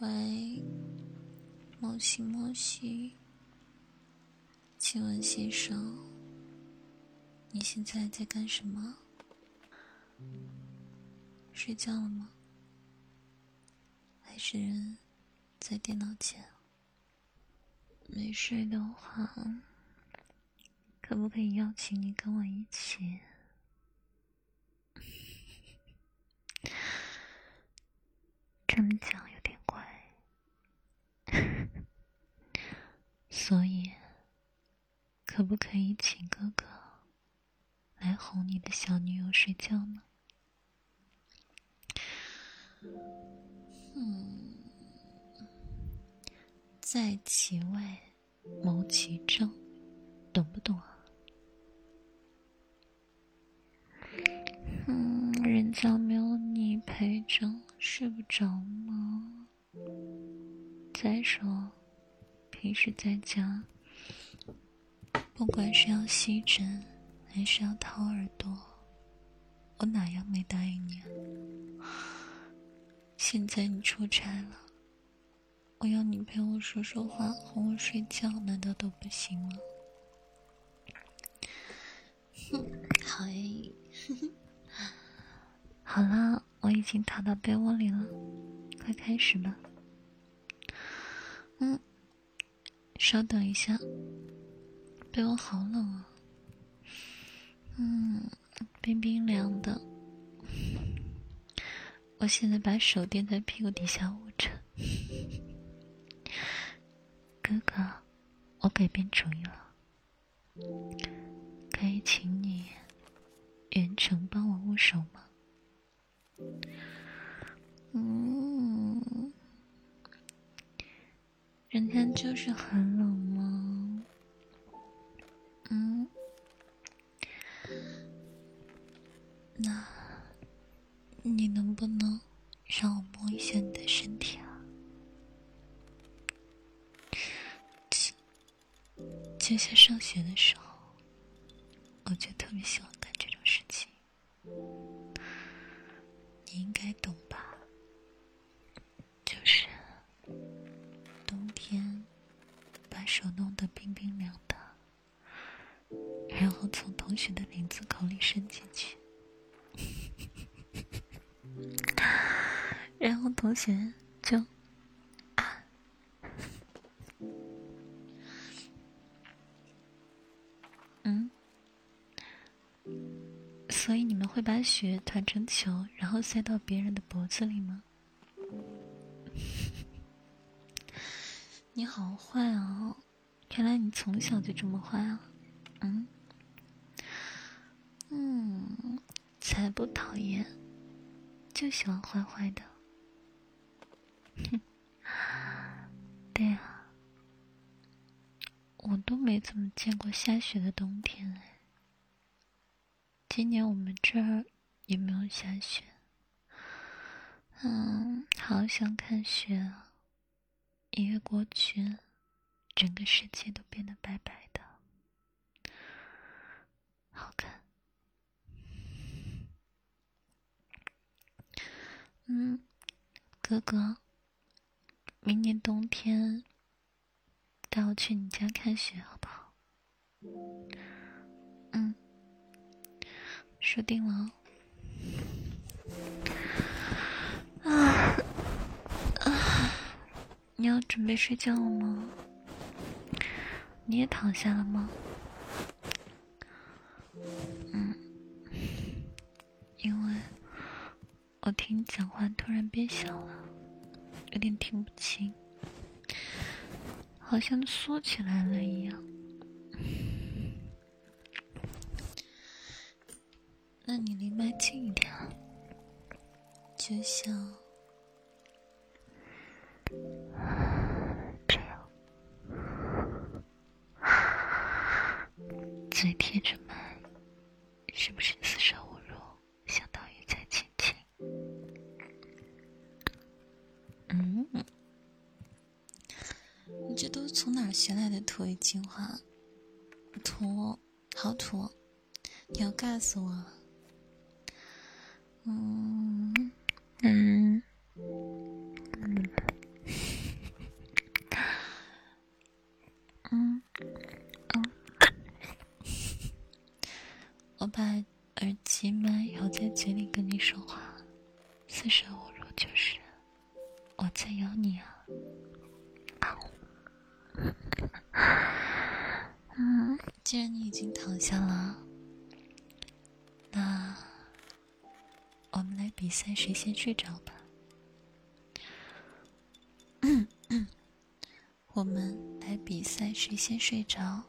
喂，莫西莫西，请问先生，你现在在干什么？睡觉了吗？还是在电脑前？没睡的话，可不可以邀请你跟我一起？这么讲有点怪，所以可不可以请哥哥来哄你的小女友睡觉呢？嗯，在其位谋其政，懂不懂啊？嗯，人家没有你陪着，睡不着吗？再说，平时在家，不管是要吸枕，还是要掏耳朵，我哪样没答应你啊？现在你出差了，我要你陪我说说话，哄我睡觉，难道都不行吗？哼，好诶。好了，我已经躺到被窝里了，快开始吧。嗯，稍等一下，被窝好冷啊。嗯，冰冰凉的。我现在把手垫在屁股底下捂着。哥哥，我改变主意了，可以请你远程帮我握手吗？人家就是很冷吗？嗯，那你能不能让我摸一下你的身体啊？就像上学的时候，我就特别喜欢干这种事情。你应该懂手弄得冰冰凉的，然后从同学的林子口里伸进去，然后同学就，嗯。所以你们会把雪团成球，然后塞到别人的脖子里吗？你好坏哦！原来你从小就这么坏啊！嗯嗯，才不讨厌，就喜欢坏坏的。哼，对啊，我都没怎么见过下雪的冬天哎。今年我们这儿也没有下雪，嗯，好想看雪啊！一月过去，整个世界都变得白白的，好看。嗯，哥哥，明年冬天带我去你家看雪好不好？嗯。说定了。啊啊！你要准备睡觉了吗？你也躺下了吗？嗯，因为我听你讲话突然变小了，有点听不清，好像缩起来了一样。那你离麦近一点，就像是不是四舍五入相当于在亲亲嗯你这都从哪儿学来的土味情话土好土你要干死我？嗯嗯。嗯嗯。把耳机麦咬在嘴里跟你说话，四舍五入就是我在咬你啊。嗯，既然你已经躺下了，那我们来比赛谁先睡着吧。我们来比赛谁先睡着。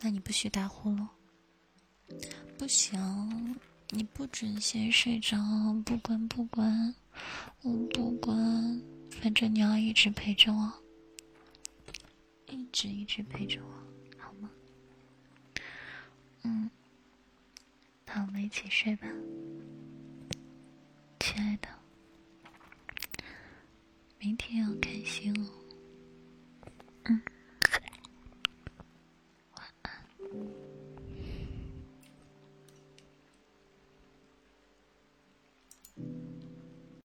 那你不许打呼噜，不行，你不准先睡着，不管不管，我不管，反正你要一直陪着我，一直一直陪着我，好吗？嗯，那我们一起睡吧，亲爱的，明天要开心哦。